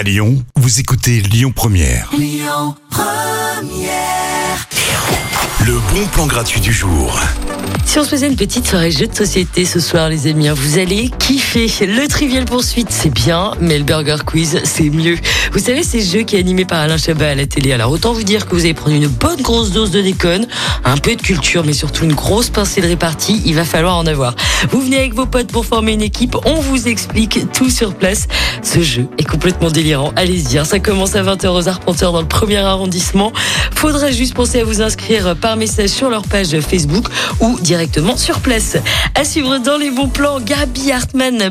À Lyon, vous écoutez Lyon Première. Le bon plan gratuit du jour. Si on se faisait une petite soirée jeu de société ce soir, les amis, hein, vous allez kiffer. Le Trivial Poursuite, c'est bien, mais le Burger Quiz, c'est mieux. Vous savez, c'est ce jeu qui est animé par Alain Chabat à la télé. Alors, autant vous dire que vous allez prendre une bonne grosse dose de déconne, un peu de culture, mais surtout une grosse pincée de répartie. Il va falloir en avoir. Vous venez avec vos potes pour former une équipe. On vous explique tout sur place. Ce jeu est complètement délirant. Allez-y, hein, ça commence à 20h aux Arpenteurs dans le premier arrondissement. Faudra juste penser à vous inscrire par message sur leur page Facebook ou directement sur place. À suivre dans les bons plans, Gabi Hartmann.